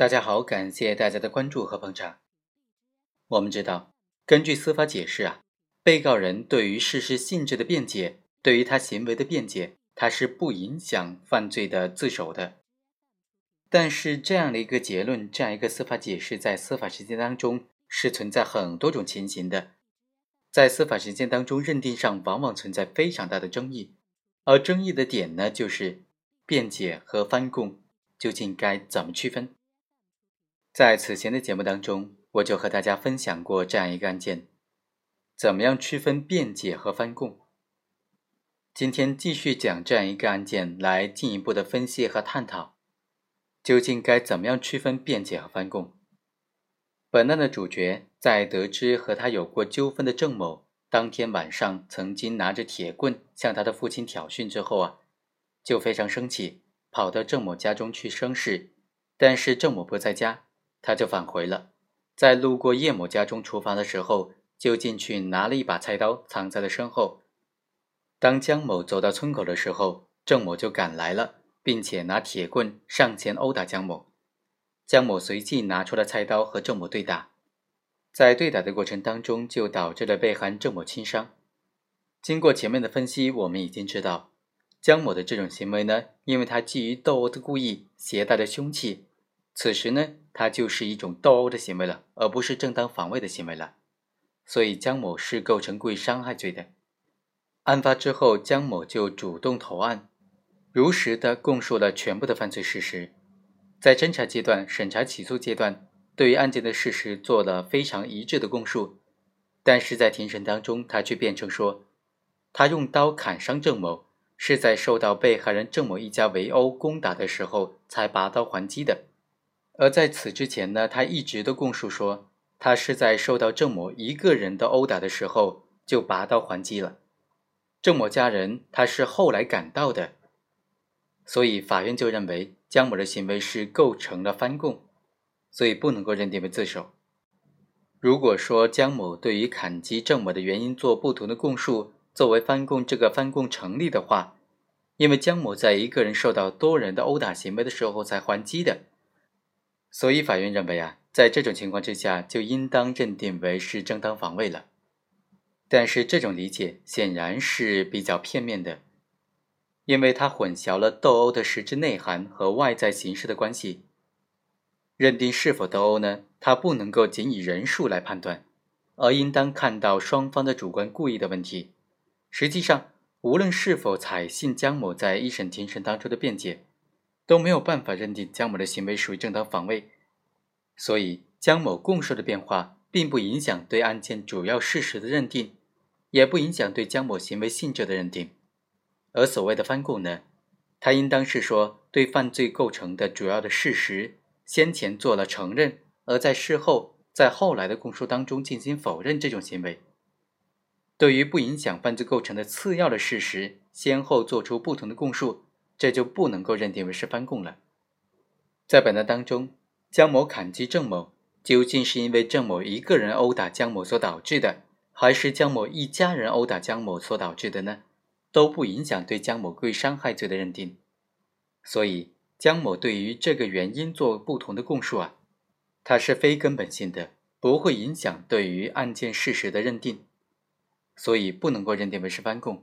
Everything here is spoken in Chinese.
大家好，感谢大家的关注和捧场。我们知道，根据司法解释啊，被告人对于事实性质的辩解，对于他行为的辩解，他是不影响犯罪的自首的。但是这样的一个结论，这样一个司法解释，在司法实践当中是存在很多种情形的，在司法实践当中认定上往往存在非常大的争议，而争议的点呢，就是辩解和翻供究竟该怎么区分。在此前的节目当中，我就和大家分享过这样一个案件：怎么样区分辩解和翻供？今天继续讲这样一个案件，来进一步的分析和探讨，究竟该怎么样区分辩解和翻供？本案的主角在得知和他有过纠纷的郑某当天晚上曾经拿着铁棍向他的父亲挑衅之后啊，就非常生气，跑到郑某家中去生事，但是郑某不在家。他就返回了，在路过叶某家中厨房的时候，就进去拿了一把菜刀，藏在了身后。当江某走到村口的时候，郑某就赶来了，并且拿铁棍上前殴打江某。江某随即拿出了菜刀和郑某对打，在对打的过程当中，就导致了被害人郑某轻伤。经过前面的分析，我们已经知道，江某的这种行为呢，因为他基于斗殴的故意，携带了凶器。此时呢，他就是一种斗殴的行为了，而不是正当防卫的行为了，所以江某是构成故意伤害罪的。案发之后，江某就主动投案，如实的供述了全部的犯罪事实，在侦查阶段、审查起诉阶段，对于案件的事实做了非常一致的供述。但是在庭审当中，他却辩称说，他用刀砍伤郑某，是在受到被害人郑某一家围殴攻打的时候才拔刀还击的。而在此之前呢，他一直都供述说，他是在受到郑某一个人的殴打的时候就拔刀还击了。郑某家人他是后来赶到的，所以法院就认为江某的行为是构成了翻供，所以不能够认定为自首。如果说江某对于砍击郑某的原因做不同的供述，作为翻供，这个翻供成立的话，因为江某在一个人受到多人的殴打行为的时候才还击的。所以，法院认为啊，在这种情况之下，就应当认定为是正当防卫了。但是，这种理解显然是比较片面的，因为它混淆了斗殴的实质内涵和外在形式的关系。认定是否斗殴呢？它不能够仅以人数来判断，而应当看到双方的主观故意的问题。实际上，无论是否采信江某在一审庭审当中的辩解。都没有办法认定江某的行为属于正当防卫，所以江某供述的变化并不影响对案件主要事实的认定，也不影响对江某行为性质的认定。而所谓的翻供呢，他应当是说对犯罪构成的主要的事实先前做了承认，而在事后在后来的供述当中进行否认这种行为。对于不影响犯罪构成的次要的事实，先后做出不同的供述。这就不能够认定为是翻供了。在本案当中，江某砍击郑某，究竟是因为郑某一个人殴打江某所导致的，还是江某一家人殴打江某所导致的呢？都不影响对江某故意伤害罪的认定。所以，江某对于这个原因做不同的供述啊，它是非根本性的，不会影响对于案件事实的认定，所以不能够认定为是翻供。